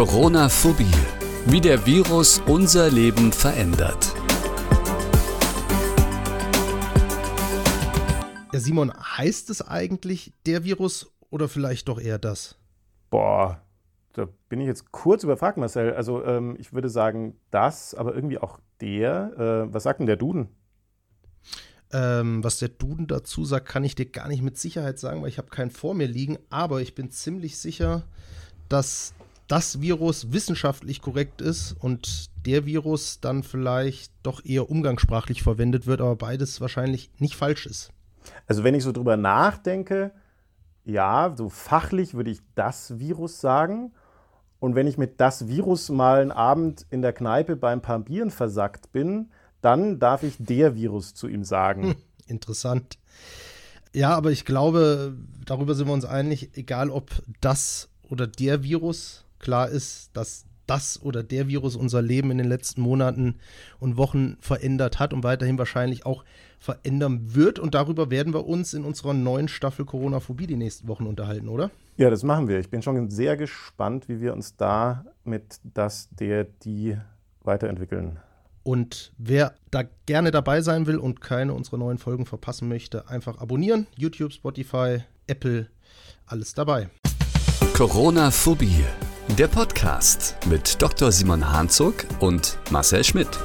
Corona-Phobie. Wie der Virus unser Leben verändert. Ja, Simon, heißt es eigentlich der Virus oder vielleicht doch eher das? Boah, da bin ich jetzt kurz überfragt, Marcel. Also ähm, ich würde sagen das, aber irgendwie auch der. Äh, was sagt denn der Duden? Ähm, was der Duden dazu sagt, kann ich dir gar nicht mit Sicherheit sagen, weil ich habe keinen vor mir liegen. Aber ich bin ziemlich sicher, dass das Virus wissenschaftlich korrekt ist und der Virus dann vielleicht doch eher umgangssprachlich verwendet wird, aber beides wahrscheinlich nicht falsch ist. Also wenn ich so drüber nachdenke, ja, so fachlich würde ich das Virus sagen. Und wenn ich mit das Virus mal einen Abend in der Kneipe beim paar Bieren versackt bin, dann darf ich der Virus zu ihm sagen. Hm, interessant. Ja, aber ich glaube, darüber sind wir uns einig, egal ob das oder der Virus, klar ist, dass das oder der Virus unser Leben in den letzten Monaten und Wochen verändert hat und weiterhin wahrscheinlich auch verändern wird. Und darüber werden wir uns in unserer neuen Staffel Corona-Phobie die nächsten Wochen unterhalten, oder? Ja, das machen wir. Ich bin schon sehr gespannt, wie wir uns da mit das, der, die weiterentwickeln. Und wer da gerne dabei sein will und keine unserer neuen Folgen verpassen möchte, einfach abonnieren. YouTube, Spotify, Apple, alles dabei. Corona-Phobie, der Podcast mit Dr. Simon Hanzog und Marcel Schmidt.